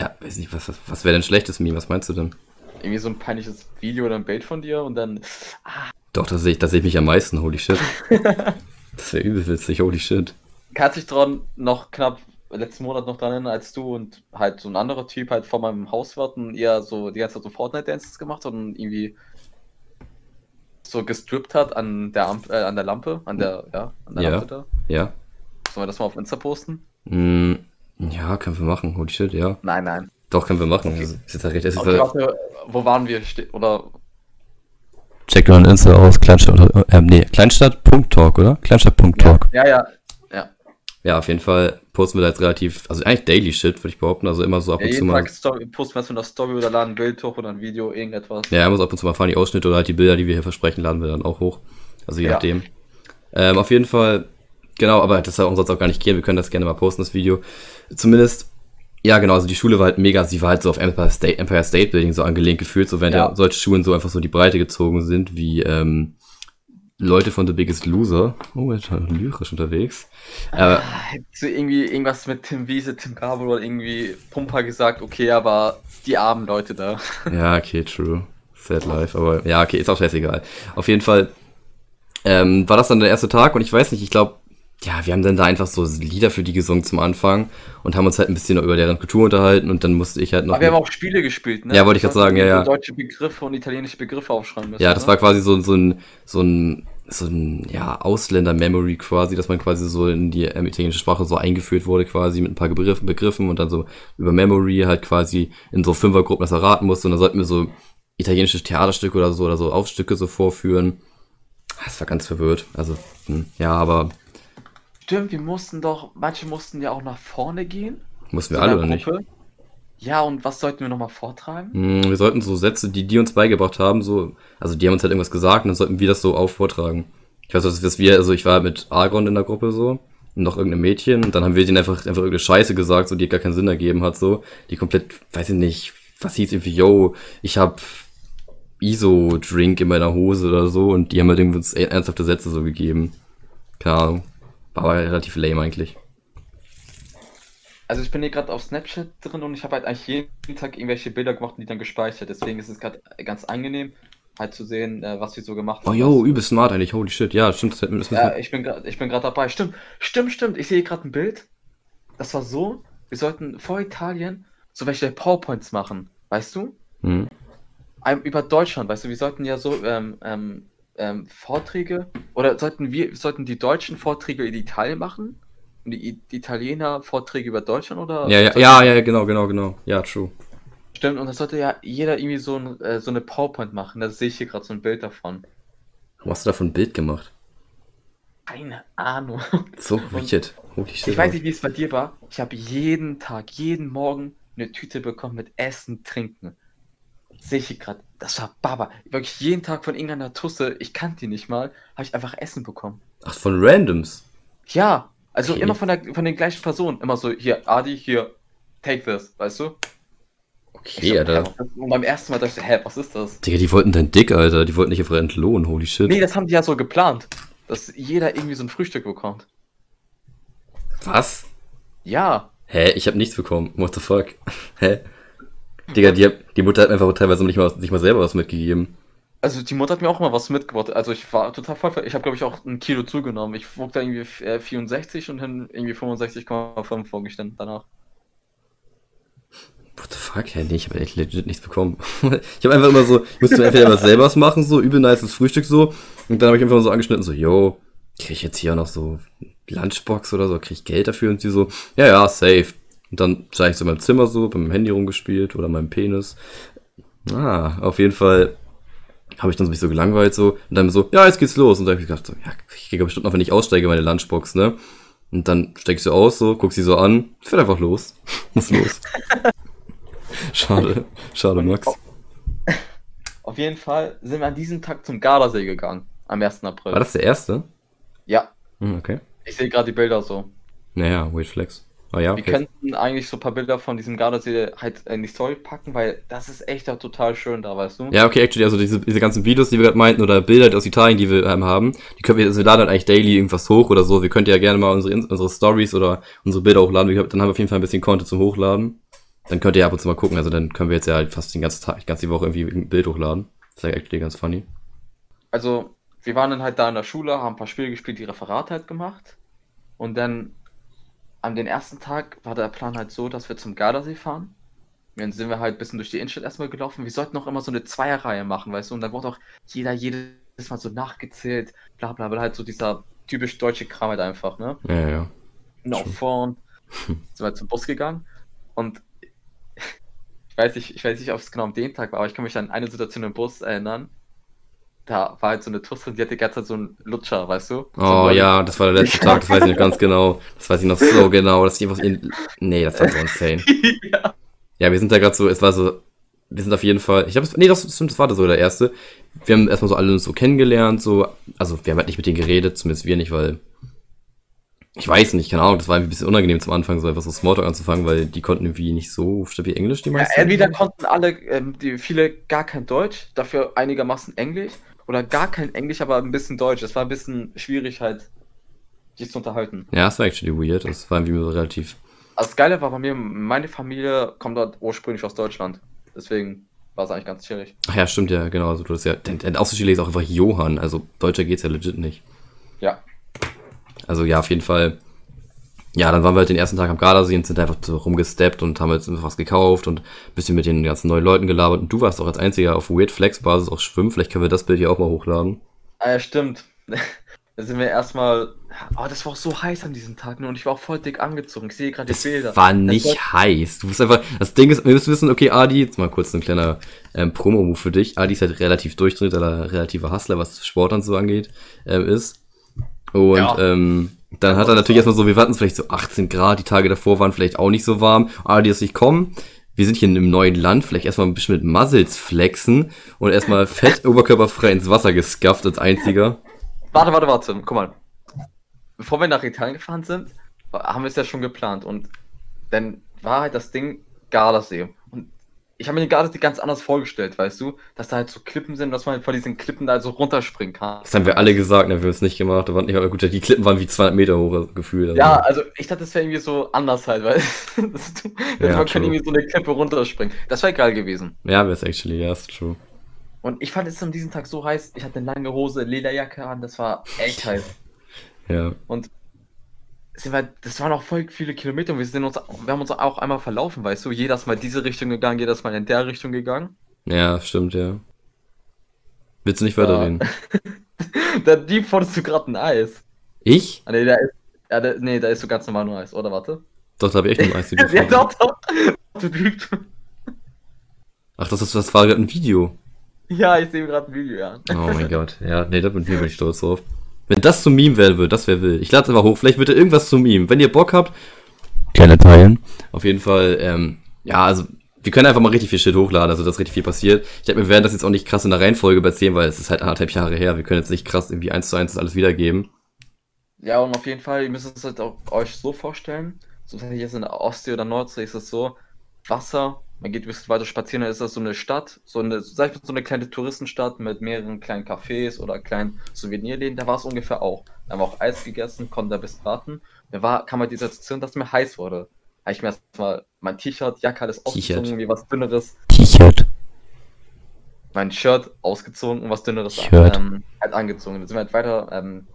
Ja, weiß nicht, was, was, was wäre denn schlechtes Meme? Was meinst du denn? Irgendwie so ein peinliches Video oder ein Bild von dir und dann. Ah. Doch, da sehe ich, seh ich mich am meisten, holy shit. das wäre übel witzig, holy shit. Kannst dich dran noch knapp letzten Monat noch dran erinnern, als du und halt so ein anderer Typ halt vor meinem Haus warten, eher so die ganze Zeit so Fortnite-Dances gemacht hat und irgendwie so gestrippt hat an der, Amp äh, an der Lampe, an der, ja, an der ja. Lampe da. Ja. Sollen wir das mal auf Insta posten? Mm, ja, können wir machen. Holy shit, ja. Nein, nein. Doch, können wir machen. Okay. Ist jetzt recht, ist okay, warte, wo waren wir? Oder Checkt mal Insta aus, Kleinstadt, äh, nee, Kleinstadt.talk, oder? Kleinstadt.talk. Ja, ja, ja, auf jeden Fall posten wir da jetzt relativ, also eigentlich Daily Shit, würde ich behaupten, also immer so ab ja, und zu mal. Story, posten wir eine Story oder laden ein Bild hoch oder ein Video, irgendetwas. Ja, immer so ab und zu mal fahren die Ausschnitte oder halt die Bilder, die wir hier versprechen, laden wir dann auch hoch. Also je ja. nachdem. Ähm, auf jeden Fall, genau, aber das soll uns sonst auch gar nicht gehen, wir können das gerne mal posten, das Video. Zumindest, ja genau, also die Schule war halt mega, sie war halt so auf Empire State, Empire State Building so angelehnt gefühlt, so während ja. ja solche Schulen so einfach so die Breite gezogen sind, wie, ähm, Leute von The Biggest Loser. Oh, jetzt lyrisch unterwegs. Aber Hättest du irgendwie irgendwas mit Tim Wiese, Tim Gabel oder irgendwie Pumper gesagt, okay, aber die armen Leute da. Ja, okay, true. Sad life, aber ja, okay, ist auch scheißegal. Auf jeden Fall, ähm, war das dann der erste Tag und ich weiß nicht, ich glaube, ja, wir haben dann da einfach so Lieder für die gesungen zum Anfang und haben uns halt ein bisschen über deren Kultur unterhalten und dann musste ich halt noch. Aber wir haben auch Spiele gespielt, ne? Ja, wollte ich gerade sagen, ja, ja. Deutsche Begriffe und italienische Begriffe aufschreiben müssen. Ja, das oder? war quasi so, so ein, so ein, so ein, ja, Ausländer-Memory quasi, dass man quasi so in die ähm, italienische Sprache so eingeführt wurde quasi mit ein paar Begriffen, Begriffen und dann so über Memory halt quasi in so Fünfergruppen das erraten musste und dann sollten wir so italienische Theaterstücke oder so oder so Aufstücke so vorführen. Das war ganz verwirrt. Also, hm, ja, aber Stimmt, wir mussten doch, manche mussten ja auch nach vorne gehen. Mussten wir alle oder nicht? Ja, und was sollten wir nochmal vortragen? Hm, wir sollten so Sätze, die die uns beigebracht haben, so, also die haben uns halt irgendwas gesagt und dann sollten wir das so auch vortragen. Ich weiß, dass wir, also ich war mit Argon in der Gruppe so und noch irgendein Mädchen und dann haben wir denen einfach, einfach irgendeine Scheiße gesagt, so, die gar keinen Sinn ergeben hat, so, die komplett, weiß ich nicht, was hieß irgendwie, yo, ich hab ISO-Drink in meiner Hose oder so und die haben halt irgendwie uns ernsthafte Sätze so gegeben. Keine Ahnung. Aber relativ lame eigentlich. Also ich bin hier gerade auf Snapchat drin und ich habe halt eigentlich jeden Tag irgendwelche Bilder gemacht und die dann gespeichert. Deswegen ist es gerade ganz angenehm, halt zu sehen, äh, was wir so gemacht haben. Oh yo, übelst smart eigentlich, holy shit. Ja, stimmt. Das, ja, ich bin gerade dabei. Stimmt, stimmt, stimmt. Ich sehe gerade ein Bild. Das war so, wir sollten vor Italien so welche PowerPoints machen, weißt du? Mhm. Über Deutschland, weißt du, wir sollten ja so ähm, ähm, ähm, Vorträge oder sollten wir, sollten die deutschen Vorträge in Italien machen? Und die, die Italiener Vorträge über Deutschland oder? Ja, ja, ja, ja, genau, genau, genau. Ja, true. Stimmt, und das sollte ja jeder irgendwie so, ein, äh, so eine PowerPoint machen. Da sehe ich hier gerade so ein Bild davon. Warum hast du davon ein Bild gemacht? Keine Ahnung. So shit. Ich weiß nicht, wie es bei dir war. Ich habe jeden Tag, jeden Morgen eine Tüte bekommen mit Essen, Trinken. Sehe ich gerade. Das war Baba. Wirklich jeden Tag von irgendeiner Tusse, ich kannte die nicht mal, habe ich einfach Essen bekommen. Ach, von Randoms? Ja, also okay. immer von, der, von den gleichen Personen. Immer so, hier, Adi, hier, take this, weißt du? Okay, so, Alter. Und beim ersten Mal dachte ich, hä, was ist das? Digga, die wollten dein Dick, Alter. Die wollten nicht einfach entlohnen, holy shit. Nee, das haben die ja so geplant. Dass jeder irgendwie so ein Frühstück bekommt. Was? Ja. Hä, ich habe nichts bekommen. What the fuck? Hä? Digga, die, die Mutter hat mir einfach teilweise nicht mal, nicht mal selber was mitgegeben. Also die Mutter hat mir auch mal was mitgebracht. Also ich war total voll. Ich habe glaube ich auch ein Kilo zugenommen. Ich wog da irgendwie 64 äh, und dann irgendwie 65,5 wog ich dann danach. What the fuck, hey, nee, ich habe echt legit nichts bekommen. ich habe einfach immer so, ich musste entweder was selber machen, so übel nice Frühstück so. Und dann habe ich einfach so angeschnitten, so, yo, krieg ich jetzt hier auch noch so Lunchbox oder so, krieg ich Geld dafür? Und sie so, ja, ja, safe. Und dann sah ich so in meinem Zimmer so, bei meinem Handy rumgespielt oder meinem Penis. Ah, auf jeden Fall habe ich dann so mich so gelangweilt so und dann so, ja, jetzt geht's los. Und dann habe ich gedacht, so, ja, ich gehe bestimmt noch, wenn ich aussteige, meine Lunchbox, ne? Und dann ich so aus, so, guck sie so an, fährt einfach los. Muss los. schade, schade, Max. Auf jeden Fall sind wir an diesem Tag zum Gardasee gegangen, am 1. April. War das der erste? Ja. Hm, okay. Ich sehe gerade die Bilder so. Naja, Weird Flex. Ah, ja, okay. Wir könnten eigentlich so ein paar Bilder von diesem Gardasee halt in die Story packen, weil das ist echt auch total schön da, weißt du? Ja, okay, actually, also diese, diese ganzen Videos, die wir gerade meinten, oder Bilder aus Italien, die wir ähm, haben, die können wir, also wir laden halt eigentlich daily irgendwas hoch oder so. Wir könnt ja gerne mal unsere, unsere Stories oder unsere Bilder hochladen. Dann haben wir auf jeden Fall ein bisschen Content zum Hochladen. Dann könnt ihr ab und zu mal gucken. Also dann können wir jetzt ja halt fast den ganzen Tag, ganze die Woche irgendwie ein Bild hochladen. Das ist ja actually ganz funny. Also, wir waren dann halt da in der Schule, haben ein paar Spiele gespielt, die Referate halt gemacht. Und dann an den ersten Tag war der Plan halt so, dass wir zum Gardasee fahren. dann sind wir halt ein bisschen durch die Innenstadt erstmal gelaufen. Wir sollten auch immer so eine Zweierreihe machen, weißt du? Und dann wurde auch jeder jedes Mal so nachgezählt, bla bla bla, halt so dieser typisch deutsche Kram halt einfach, ne? Ja, ja. Und auch vorn sind wir zum Bus gegangen und ich weiß nicht, ich weiß nicht, ob es genau am dem Tag war, aber ich kann mich an eine Situation im Bus erinnern da war halt so eine Tusse und die hatte die ganze Zeit so einen Lutscher, weißt du? Oh so ja, das war der letzte Tag, das weiß ich noch ganz genau. Das weiß ich noch so genau, dass die was in. Nee, das war so insane. ja. ja, wir sind da gerade so, es war so, wir sind auf jeden Fall, ich glaube, nee, das stimmt, das war so der erste. Wir haben erstmal so alle uns so kennengelernt, so, also wir haben halt nicht mit denen geredet, zumindest wir nicht, weil ich weiß nicht, keine Ahnung, das war ein bisschen unangenehm zum Anfang, so einfach so Smalltalk anzufangen, weil die konnten irgendwie nicht so stabil Englisch, die meisten. Ja, entweder konnten alle, ähm, die, viele gar kein Deutsch, dafür einigermaßen Englisch oder gar kein Englisch, aber ein bisschen Deutsch. Es war ein bisschen schwierig halt, sich zu unterhalten. Ja, es war actually weird. Das war irgendwie so relativ. Also das Geile war bei mir, meine Familie kommt dort ursprünglich aus Deutschland. Deswegen. war es eigentlich ganz chillig. Ach ja, stimmt ja, genau. Also du hast ja, der, der Außenspieler ist auch einfach Johann, also deutscher geht's ja legit nicht. Ja. Also ja, auf jeden Fall. Ja, dann waren wir halt den ersten Tag am Gardasee und sind einfach so rumgesteppt und haben jetzt was gekauft und ein bisschen mit den ganzen neuen Leuten gelabert. Und du warst auch als einziger auf Weird Flex Basis auch schwimmen. Vielleicht können wir das Bild hier auch mal hochladen. Ah, ja, stimmt. Da sind wir erstmal. Oh, das war auch so heiß an diesem Tag, ne? Und ich war auch voll dick angezogen. Ich sehe gerade die Bilder. War nicht war... heiß. Du musst einfach. Das Ding ist, wir müssen wissen, okay, Adi, jetzt mal kurz ein kleiner ähm, Promo-Move für dich. Adi ist halt relativ durchdreht, er relativer Hustler, was Sport und so angeht, ähm, ist. Und ja. ähm, dann hat er natürlich erstmal so, wir warten vielleicht so 18 Grad, die Tage davor waren vielleicht auch nicht so warm. Adi ist nicht kommen. Wir sind hier in einem neuen Land, vielleicht erstmal ein bisschen mit Muzzles flexen und erstmal fett oberkörperfrei ins Wasser geskafft als einziger. Warte, warte, warte. Guck mal. Bevor wir nach Italien gefahren sind, haben wir es ja schon geplant. Und dann war halt das Ding Gardasee. Ich habe mir den Gardasee ganz anders vorgestellt, weißt du? Dass da halt so Klippen sind, dass man halt von diesen Klippen da so runterspringen kann. Das haben wir alle gesagt, ne? Wir haben es nicht gemacht. Waren nicht, aber gut, die Klippen waren wie 200 Meter hoch, gefühlt. Also. Ja, also ich dachte, das wäre irgendwie so anders halt, weil ja, man kann irgendwie so eine Klippe runterspringen. Das wäre geil gewesen. Ja, wäre es actually, ja, ist true. Und ich fand es an diesem Tag so heiß. Ich hatte eine lange Hose, Lederjacke an, das war echt heiß. Ja. Und sind wir, das waren auch voll viele Kilometer und wir, sind uns, wir haben uns auch einmal verlaufen, weißt du? Jedes Mal diese Richtung gegangen, jedes Mal in der Richtung gegangen. Ja, stimmt, ja. Willst du nicht weiterreden? der Dieb fordest du gerade ein Eis. Ich? Ah, nee, da ist, ja, da, nee, da ist so ganz normal nur Eis, oder warte? Doch, da habe ich echt nur Eis. ja, doch, doch. Ach, das, ist, das war gerade ein Video. Ja, ich sehe gerade ein Video, ja. Oh mein Gott. Ja, nee, da bin ich stolz drauf. Wenn das zum Meme werden würde, das wäre wild. Ich lade es einfach hoch. Vielleicht wird da irgendwas zum Meme. Wenn ihr Bock habt, gerne teilen. Auf jeden Fall, ähm, ja, also wir können einfach mal richtig viel Shit hochladen, also dass richtig viel passiert. Ich denke, wir werden das jetzt auch nicht krass in der Reihenfolge erzählen, weil es ist halt anderthalb Jahre her. Wir können jetzt nicht krass irgendwie eins zu eins das alles wiedergeben. Ja, und auf jeden Fall, ihr müsst es halt auch euch so vorstellen, so wenn ihr jetzt in der Ostsee oder Nordsee ist es so, Wasser man geht ein bisschen weiter spazieren, dann ist das so eine Stadt, so eine, sag ich mal, so eine kleine Touristenstadt mit mehreren kleinen Cafés oder kleinen Souvenirläden, da war es ungefähr auch. Da haben wir auch Eis gegessen, konnten da ein bisschen warten. Mir war, kam halt die Situation, dass mir heiß wurde. Habe ich mir erstmal mein T-Shirt, Jacke, alles ausgezogen, wie was dünneres. T-Shirt. Mein Shirt ausgezogen und was dünneres Shirt. Ähm, halt angezogen. Dann sind wir halt weiter, ähm,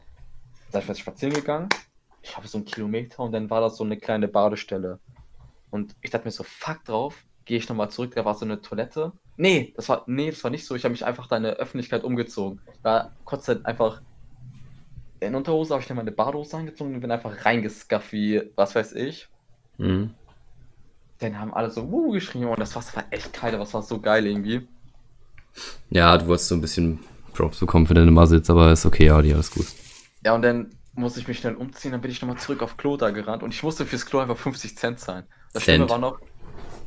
sag ich mal, spazieren gegangen. Ich habe so einen Kilometer und dann war das so eine kleine Badestelle. Und ich dachte mir so, fuck drauf, gehe ich nochmal zurück, da war so eine Toilette. Nee, das war, nee, das war nicht so. Ich habe mich einfach da in der Öffentlichkeit umgezogen. Da konnte halt einfach in Unterhose habe ich dann meine Badehose angezogen und bin einfach reingeskafft wie, was weiß ich. Mhm. Dann haben alle so wuh geschrien und das Wasser war echt kalt, aber es war so geil irgendwie. Ja, du wolltest so ein bisschen Props bekommen für deine Muscles, aber ist okay, ja, die alles gut. Ja, und dann musste ich mich schnell umziehen, dann bin ich nochmal zurück auf Klo da gerannt und ich musste fürs Klo einfach 50 Cent zahlen. Das Cent. Schlimme war noch,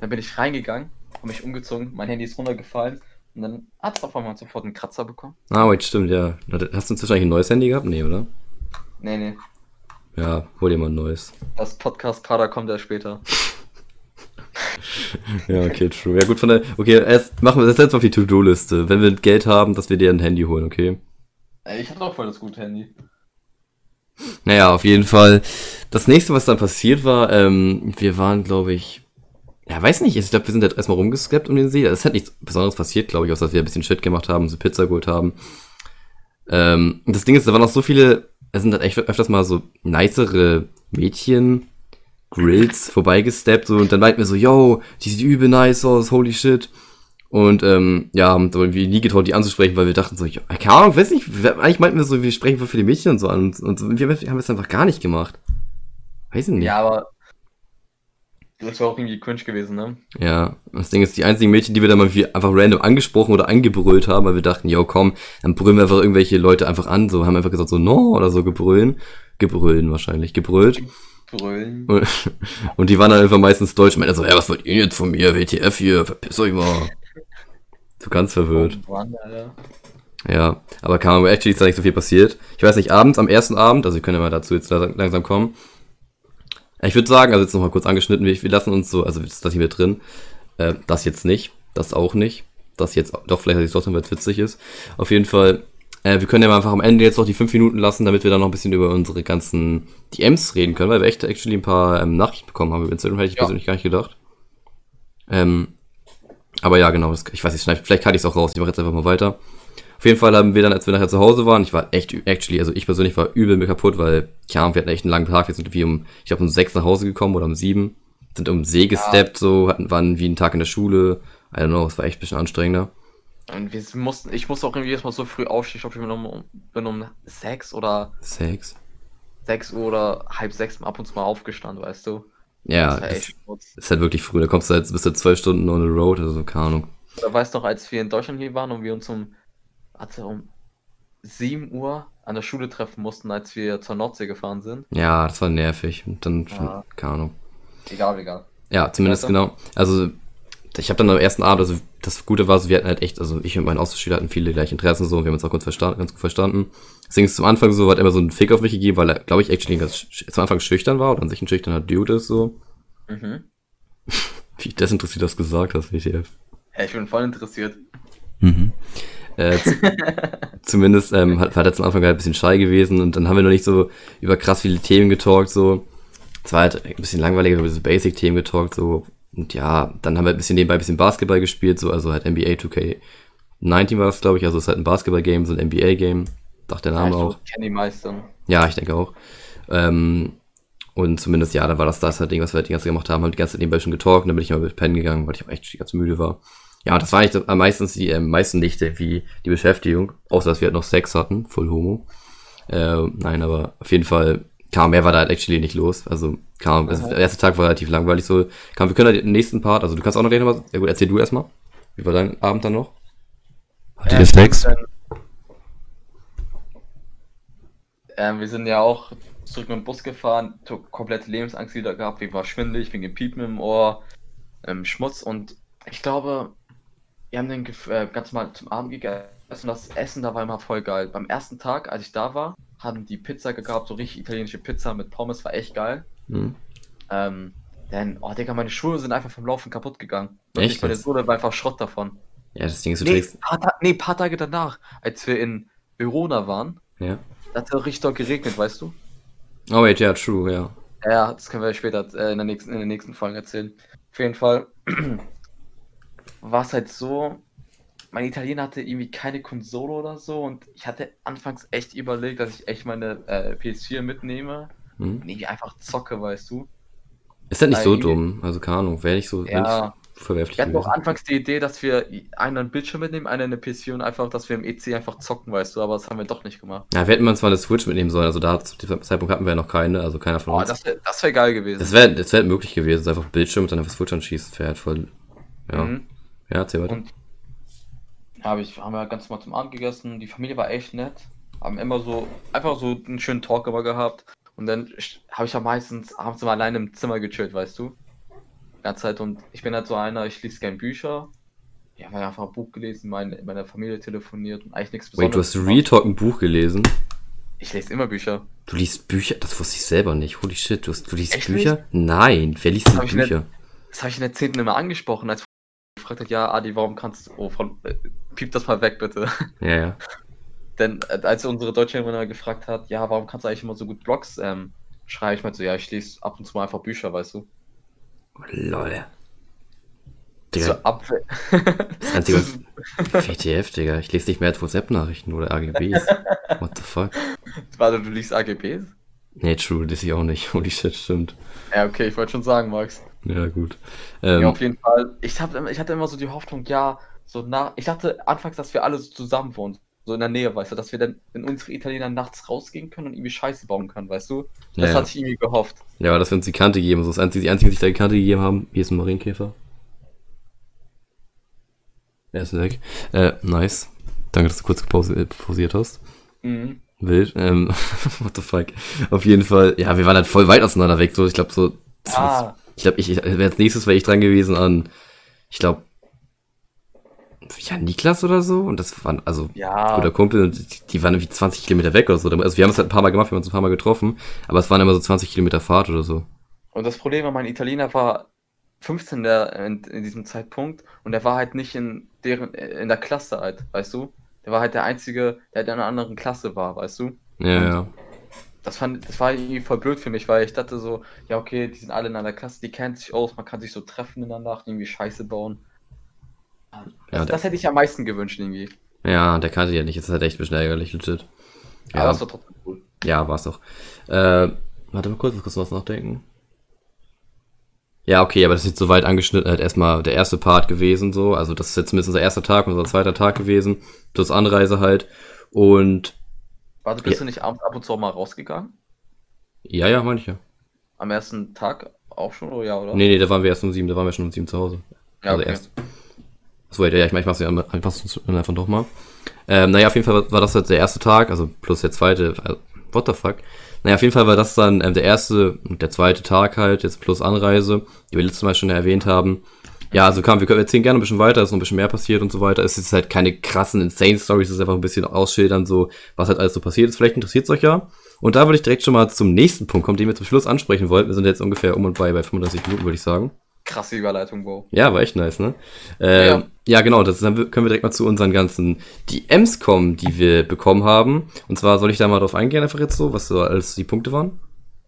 dann bin ich reingegangen, habe mich umgezogen, mein Handy ist runtergefallen und dann hat es auf einmal sofort einen Kratzer bekommen. Ah, wait, stimmt, ja. Hast du inzwischen eigentlich ein neues Handy gehabt? Nee, oder? Nee, nee. Ja, hol dir mal ein neues. Das Podcast-Kader kommt ja später. ja, okay, true. Ja, gut, von der. Okay, erst machen wir das jetzt auf die To-Do-Liste. Wenn wir Geld haben, dass wir dir ein Handy holen, okay? Ey, ich hab doch voll das gute Handy. Naja, auf jeden Fall. Das nächste, was dann passiert war, ähm, wir waren, glaube ich, ja, weiß nicht. Ich glaube, wir sind jetzt erstmal rumgeskeppt um den See. Es hat nichts Besonderes passiert, glaube ich, außer dass wir ein bisschen Shit gemacht haben, so Pizza geholt haben. Ähm, das Ding ist, da waren noch so viele, es sind halt echt öfters mal so nicere Mädchen, Grills vorbeigesteppt, so, und dann meinten wir so, yo, die sieht übel nice aus, holy shit. Und ähm, ja, haben irgendwie nie getraut, die anzusprechen, weil wir dachten so, ja, keine Ahnung, weiß nicht, eigentlich meinten wir so, wir sprechen für viele Mädchen und so an und, und wir haben es einfach gar nicht gemacht. Weiß ich nicht. Ja, aber das wäre auch irgendwie cringe gewesen, ne? Ja, das Ding ist, die einzigen Mädchen, die wir dann mal einfach random angesprochen oder angebrüllt haben, weil wir dachten, yo, komm, dann brüllen wir einfach irgendwelche Leute einfach an, so, haben einfach gesagt, so, no, oder so, gebrüllen. Gebrüllen wahrscheinlich, gebrüllt. Brüllen. Und, und die waren dann einfach meistens deutsch, meinen so, ja, was wollt ihr jetzt von mir, WTF hier, verpiss euch mal. So ganz verwirrt. Ja, aber kam aber actually ist da nicht so viel passiert. Ich weiß nicht, abends, am ersten Abend, also wir können ja mal dazu jetzt langsam kommen, ich würde sagen, also jetzt nochmal kurz angeschnitten, wir, wir lassen uns so, also das ich mir drin. Äh, das jetzt nicht, das auch nicht. Das jetzt, doch, vielleicht hatte ich es trotzdem, weil es witzig ist. Auf jeden Fall, äh, wir können ja mal einfach am Ende jetzt noch die fünf Minuten lassen, damit wir dann noch ein bisschen über unsere ganzen DMs reden können, weil wir echt actually ein paar ähm, Nachrichten bekommen haben über Instagram, hätte ich ja. persönlich gar nicht gedacht. Ähm, Aber ja, genau, das, ich weiß nicht, vielleicht kann ich es auch raus. Ich mache jetzt einfach mal weiter. Auf jeden Fall haben wir dann, als wir nachher zu Hause waren, ich war echt, actually, also ich persönlich war übel mir kaputt, weil, ja, wir hatten echt einen langen Tag. Wir sind wie um, ich glaube, um sechs nach Hause gekommen oder um sieben. Sind um See gesteppt, ja. so, hatten, waren wie einen Tag in der Schule. I don't know, es war echt ein bisschen anstrengender. Und wir mussten, ich musste auch irgendwie erstmal so früh aufstehen. Ich glaube, ich bin um, bin um sechs oder. Sechs? Sechs Uhr oder halb sechs ab und zu mal aufgestanden, weißt du. Ja, das ist halt wirklich früh. Da kommst du halt bis zu zwölf Stunden on the road, also keine Ahnung. Da weißt du noch, als wir in Deutschland hier waren und wir uns um, warte, um 7 Uhr an der Schule treffen mussten, als wir zur Nordsee gefahren sind. Ja, das war nervig. Und dann, ja. keine Ahnung. Egal, egal. Ja, zumindest genau. Also, ich habe dann am ersten Abend, also das Gute war, so, wir hatten halt echt, also ich und mein Austauschschüler hatten viele gleiche Interessen so und wir haben uns auch ganz, verstanden, ganz gut verstanden. Deswegen ist zum Anfang so, hat immer so einen Fick auf mich gegeben, weil er, glaube ich, actually ganz, zum Anfang schüchtern war oder an sich ein schüchterner Dude ist so. Mhm. Wie desinteressiert das gesagt hast, WTF. Ja, ich bin voll interessiert. Mhm. Äh, zumindest ähm, hat, war er zum Anfang halt ein bisschen shy gewesen und dann haben wir noch nicht so über krass viele Themen getalkt, so. Es war halt ein bisschen langweiliger, über so Basic-Themen getalkt, so. Und ja, dann haben wir ein bisschen nebenbei ein bisschen Basketball gespielt, so, also halt NBA 2K19 war das, glaube ich, also es ist halt ein Basketball-Game, so ein NBA-Game. Dachte der Name ja, auch. Die meisten. Ja, ich denke auch. Ähm, und zumindest, ja, da war das das halt Ding, was wir halt die ganze Zeit gemacht haben, haben die ganze Zeit nebenbei schon getalkt, und dann bin ich mal mit pennen gegangen, weil ich auch echt ganz müde war. Ja, das war eigentlich am meisten die äh, meisten Lichte wie die Beschäftigung, außer dass wir halt noch Sex hatten, voll Homo. Äh, nein, aber auf jeden Fall kam mehr war da halt actually nicht los. Also kam, also der erste Tag war relativ langweilig so. Kam, wir können halt den nächsten Part, also du kannst auch noch reden, aber ja gut, erzähl du erstmal. Wie war dein Abend dann noch? Hattet ihr Sex? Ähm, wir sind ja auch zurück mit dem Bus gefahren, komplette Lebensangst wieder gehabt, wie war schwindelig, wegen dem Piepen im Ohr, ähm, Schmutz und ich glaube, wir haben den äh, ganz mal zum Abend gegessen das Essen da war immer voll geil. Beim ersten Tag, als ich da war, haben die Pizza gehabt, so richtig italienische Pizza mit Pommes, war echt geil. Mhm. Ähm, denn, oh Digga, meine Schuhe sind einfach vom Laufen kaputt gegangen. Echt? Meine Sohle war einfach Schrott davon. Ja, das Ding ist, du nee, trägst... Paar, nee, paar Tage danach, als wir in Verona waren, ja. da hat es richtig dort geregnet, weißt du? Oh wait, ja, true, ja. Ja, das können wir später äh, in, der nächsten, in der nächsten Folge erzählen. Auf jeden Fall war es halt so, mein Italiener hatte irgendwie keine Konsole oder so und ich hatte anfangs echt überlegt, dass ich echt meine äh, PS4 mitnehme hm. und irgendwie einfach zocke, weißt du. Ist das nicht so dumm? Also keine Ahnung, wäre nicht so ja. verwerflich. Wir hatten auch anfangs die Idee, dass wir einen einen Bildschirm mitnehmen, einen eine PS4 und einfach, dass wir im EC einfach zocken, weißt du, aber das haben wir doch nicht gemacht. Ja, wir hätten uns mal eine Switch mitnehmen sollen, also da zu dem Zeitpunkt hatten wir ja noch keine, also keiner von uns. Oh, das wäre wär geil gewesen. Das wäre das wär möglich gewesen, einfach Bildschirm und dann einfach Switch anschießen, wäre halt voll. Ja. Mhm. Ja, erzähl weiter. Und habe ich, haben wir ganz normal zum Abend gegessen. Die Familie war echt nett. Haben immer so, einfach so einen schönen Talk immer gehabt. Und dann habe ich ja meistens abends immer alleine im Zimmer gechillt, weißt du? Die ganze Zeit. Und ich bin halt so einer, ich lese gerne Bücher. Ja, habe einfach ein Buch gelesen, meine, meiner Familie telefoniert und eigentlich nichts Besonderes. Wait, du hast Real Talk ein Buch gelesen? Ich lese immer Bücher. Du liest Bücher? Das wusste ich selber nicht. Holy shit, du, hast, du liest Echt Bücher? Nicht? Nein, wer liest denn Bücher? das habe ich in der 10. immer angesprochen, als gefragt hat, ja, Adi, warum kannst du, oh, von, äh, piep das mal weg, bitte. Ja, ja. Denn äh, als unsere deutsche Lehrerin gefragt hat, ja, warum kannst du eigentlich immer so gut Blogs ähm, schreiben, ich meinte so, ja, ich lese ab und zu mal einfach Bücher, weißt du. Oh, lol. Digga. So Apfel. Das einzige WTF, Digga. Ich lese nicht mehr als WhatsApp-Nachrichten oder AGBs. What the fuck? Warte, du liest AGBs? Nee, true, das ich auch nicht. Holy shit, stimmt. Ja, okay, ich wollte schon sagen, Max. Ja, gut. Ähm, ja, auf jeden Fall. Ich, hab, ich hatte immer so die Hoffnung, ja, so nach. Ich dachte anfangs, dass wir alle so zusammen wohnen. So in der Nähe, weißt du, dass wir dann in unsere Italiener nachts rausgehen können und irgendwie Scheiße bauen können, weißt du? Das ja, hatte ich irgendwie gehofft. Ja, aber dass wir uns die Kante geben. So das einzige, die einzigen, die sich da die Kante gegeben haben, hier ist ein Marienkäfer. Er ist weg. Äh, nice. Danke, dass du kurz äh, pausiert hast. Mhm. Wild. Ähm, what the fuck. Auf jeden Fall, ja, wir waren halt voll weit auseinander weg. So, ich glaube, so. Ah. Ich glaube, ich, ich als nächstes wäre ich dran gewesen an, ich glaube, ja, Niklas oder so. Und das waren, also, ja. guter Kumpel, und die, die waren irgendwie 20 Kilometer weg oder so. Also, wir haben es halt ein paar Mal gemacht, wir haben uns ein paar Mal getroffen, aber es waren immer so 20 Kilometer Fahrt oder so. Und das Problem war, mein Italiener war 15 der, in, in, diesem Zeitpunkt und er war halt nicht in deren, in der Klasse halt, weißt du? Der war halt der Einzige, der in einer anderen Klasse war, weißt du? Ja, und ja das fand, das war irgendwie voll blöd für mich, weil ich dachte so, ja, okay, die sind alle in einer Klasse, die kennen sich aus, man kann sich so treffen in der Nacht, irgendwie Scheiße bauen. Das, ja, das hätte ich am meisten gewünscht irgendwie. Ja, der kannte ja nicht. Das ist halt echt ein bisschen ärgerlich, legit. Ja, ja das war trotzdem cool. Ja, war's doch. Äh, warte mal kurz, ich muss was nachdenken. Ja, okay, aber das ist jetzt soweit angeschnitten, halt erstmal der erste Part gewesen, so. Also, das ist jetzt zumindest unser erster Tag, unser zweiter Tag gewesen. Plus Anreise halt. Und. Warte, bist ja. du nicht abends ab und zu mal rausgegangen? Ja, ja, meine ich ja. Am ersten Tag auch schon, oder ja, oder? Nee, nee, da waren wir erst um sieben, da waren wir schon um sieben zu Hause. Ja, also okay. erst. So, ja, ich, mein, ich mach's ja einfach doch mal. Ähm, naja, auf jeden Fall war das jetzt der erste Tag, also plus der zweite, also, what the fuck. Naja, auf jeden Fall war das dann ähm, der erste und der zweite Tag halt, jetzt plus Anreise, die wir letztes Mal schon erwähnt haben. Ja, also komm, wir können erzählen gerne ein bisschen weiter, ist noch ein bisschen mehr passiert und so weiter. Es ist halt keine krassen, insane Stories, es ist einfach ein bisschen ausschildern, so, was halt alles so passiert ist. Vielleicht interessiert es euch ja. Und da würde ich direkt schon mal zum nächsten Punkt kommen, den wir zum Schluss ansprechen wollten. Wir sind jetzt ungefähr um und bei bei 35 Minuten, würde ich sagen. Krasse Überleitung, wow. Ja, war echt nice, ne? Äh, ja. ja, genau, das, dann können wir direkt mal zu unseren ganzen DMs kommen, die wir bekommen haben. Und zwar soll ich da mal drauf eingehen, einfach jetzt so, was so alles die Punkte waren?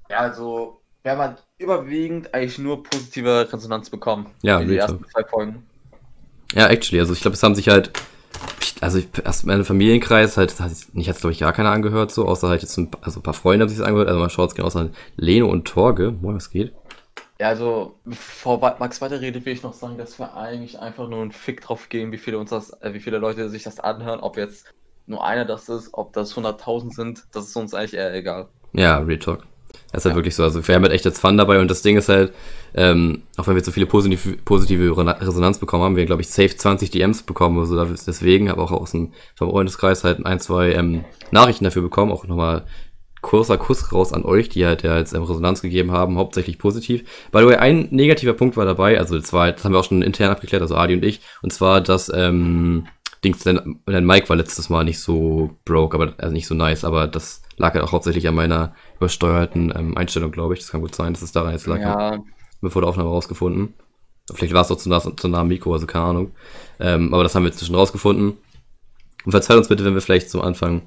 Ja, also, haben halt überwiegend eigentlich nur positive Resonanz bekommen. Ja, die ersten zwei Folgen. Ja, actually, also ich glaube, es haben sich halt, also ich, erst mein Familienkreis halt, hat nicht jetzt glaube ich gar keiner angehört, so, außer halt jetzt ein, also ein paar Freunde haben sich das angehört, also man schaut es genau außer Leno und Torge, moin, was geht? Ja, also, bevor Max weiterredet, will ich noch sagen, dass wir eigentlich einfach nur einen Fick drauf geben, wie viele uns das, äh, wie viele Leute sich das anhören, ob jetzt nur einer das ist, ob das 100.000 sind, das ist uns eigentlich eher egal. Ja, Real Talk. Das ist halt ja. wirklich so. Also wir haben halt echt jetzt Fun dabei und das Ding ist halt, ähm, auch wenn wir so viele positive, positive Resonanz bekommen haben, wir glaube ich safe 20 DMs bekommen, also deswegen, aber auch aus dem vom Freundeskreis halt ein, zwei ähm, Nachrichten dafür bekommen, auch nochmal kurzer Kuss raus an euch, die halt ja jetzt ähm, Resonanz gegeben haben, hauptsächlich positiv. By the way, ein negativer Punkt war dabei, also das, war, das haben wir auch schon intern abgeklärt, also Adi und ich, und zwar, dass ähm, Dings, dein, dein Mic war letztes Mal nicht so broke, aber also nicht so nice, aber das lag halt auch hauptsächlich an meiner übersteuerten ähm, Einstellung, glaube ich. Das kann gut sein, dass es daran jetzt lag. Ja. Bevor der Aufnahme rausgefunden. Vielleicht war es auch zu nah, zu nah am Mikro, also keine Ahnung. Ähm, aber das haben wir jetzt schon rausgefunden. Und verzeiht uns bitte, wenn wir vielleicht zum Anfang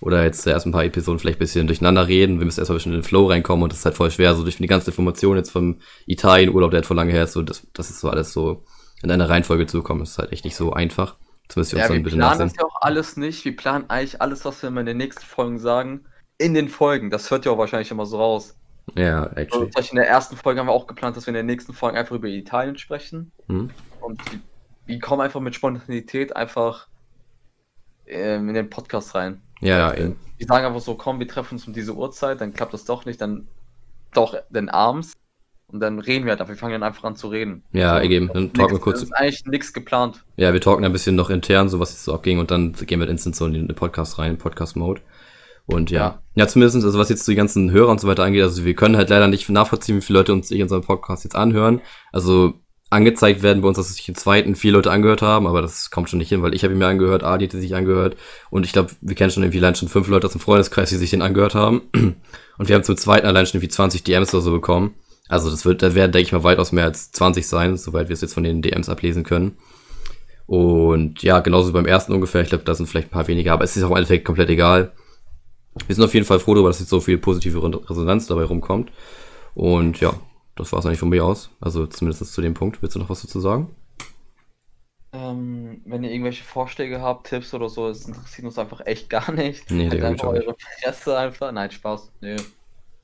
oder jetzt erst ein paar Episoden vielleicht ein bisschen durcheinander reden. Wir müssen erstmal ein bisschen in den Flow reinkommen und das ist halt voll schwer, so durch die ganze Information jetzt vom Italien-Urlaub, der halt vor lange her ist, so, das, das ist so alles so in einer Reihenfolge zu bekommen. Das ist halt echt nicht so einfach. Das müsst ihr uns ja, dann bitte nachsehen. Wir planen das ja auch alles nicht. Wir planen eigentlich alles, was wir in den nächsten Folgen sagen, in den Folgen. Das hört ja auch wahrscheinlich immer so raus. Ja, actually. Also, in der ersten Folge haben wir auch geplant, dass wir in den nächsten Folgen einfach über Italien sprechen. Hm. Und die, die, kommen einfach mit Spontanität einfach ähm, in den Podcast rein. Ja, ja, eben. Die sagen einfach so, komm, wir treffen uns um diese Uhrzeit, dann klappt das doch nicht, dann doch, dann abends. Und dann reden wir halt, wir fangen dann einfach an zu reden. Ja, so, eben. Dann talken wir kurz. Das ist eigentlich nichts geplant. Ja, wir talken ein bisschen noch intern, so was jetzt so abging, und dann gehen wir instant so in den Podcast rein, Podcast-Mode. Und ja. ja, zumindest, also was jetzt die ganzen Hörer und so weiter angeht, also wir können halt leider nicht nachvollziehen, wie viele Leute uns unseren Podcast jetzt anhören. Also angezeigt werden bei uns, dass sich den zweiten vier Leute angehört haben, aber das kommt schon nicht hin, weil ich habe ihn mir angehört, Adi hat sich angehört und ich glaube, wir kennen schon irgendwie allein schon fünf Leute aus dem Freundeskreis, die sich den angehört haben. Und wir haben zum zweiten allein schon irgendwie 20 DMs oder so bekommen. Also das wird, da werden, denke ich mal, weitaus mehr als 20 sein, soweit wir es jetzt von den DMs ablesen können. Und ja, genauso beim ersten ungefähr. Ich glaube, da sind vielleicht ein paar weniger, aber es ist auch im Endeffekt komplett egal. Wir sind auf jeden Fall froh darüber, dass jetzt so viel positive Resonanz dabei rumkommt. Und ja, das war es eigentlich von mir aus. Also zumindest zu dem Punkt. Willst du noch was dazu sagen? Ähm, wenn ihr irgendwelche Vorschläge habt, Tipps oder so, es interessiert uns einfach echt gar nicht. Nee, halt einfach eure Presse einfach. Nein, Spaß. Nee.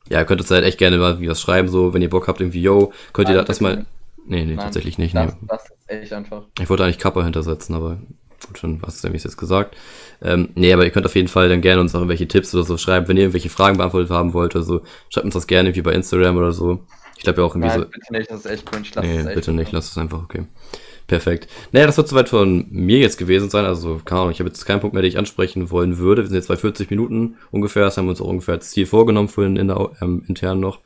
Ja, ihr könnt uns halt echt gerne mal was schreiben, so, wenn ihr Bock habt, irgendwie, yo, könnt Nein, ihr das mal. Nee, nee, Nein, tatsächlich nicht. Das, nee. das ist echt einfach. Ich wollte eigentlich Kappa hintersetzen, aber gut, schon hast du nämlich jetzt gesagt. Ähm, nee, aber ihr könnt auf jeden Fall dann gerne uns auch irgendwelche Tipps oder so schreiben, wenn ihr irgendwelche Fragen beantwortet haben wollt oder so. Schreibt uns das gerne wie bei Instagram oder so. Ich glaube ja auch irgendwie Nein, so. Bitte nicht, das ist echt cringe. Lass nee, es echt bitte nicht, lass es einfach, okay. Perfekt. Naja, das wird soweit von mir jetzt gewesen sein. Also, keine Ahnung, ich habe jetzt keinen Punkt mehr, den ich ansprechen wollen würde. Wir sind jetzt bei 40 Minuten ungefähr. Das haben wir uns auch ungefähr als Ziel vorgenommen, vorhin in der, ähm, intern noch.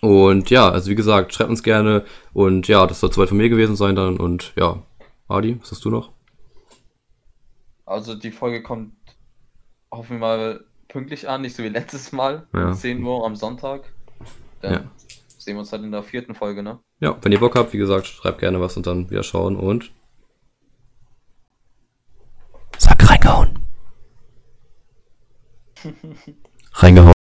Und ja, also wie gesagt, schreibt uns gerne. Und ja, das soll soweit von mir gewesen sein dann. Und ja, Adi, was hast du noch? Also die Folge kommt, hoffen wir mal, pünktlich an, nicht so wie letztes Mal, ja. um 10 Uhr am Sonntag. Dann ja. sehen wir uns halt in der vierten Folge, ne? Ja, wenn ihr Bock habt, wie gesagt, schreibt gerne was und dann wieder schauen und. Sag reingehauen. reingehauen.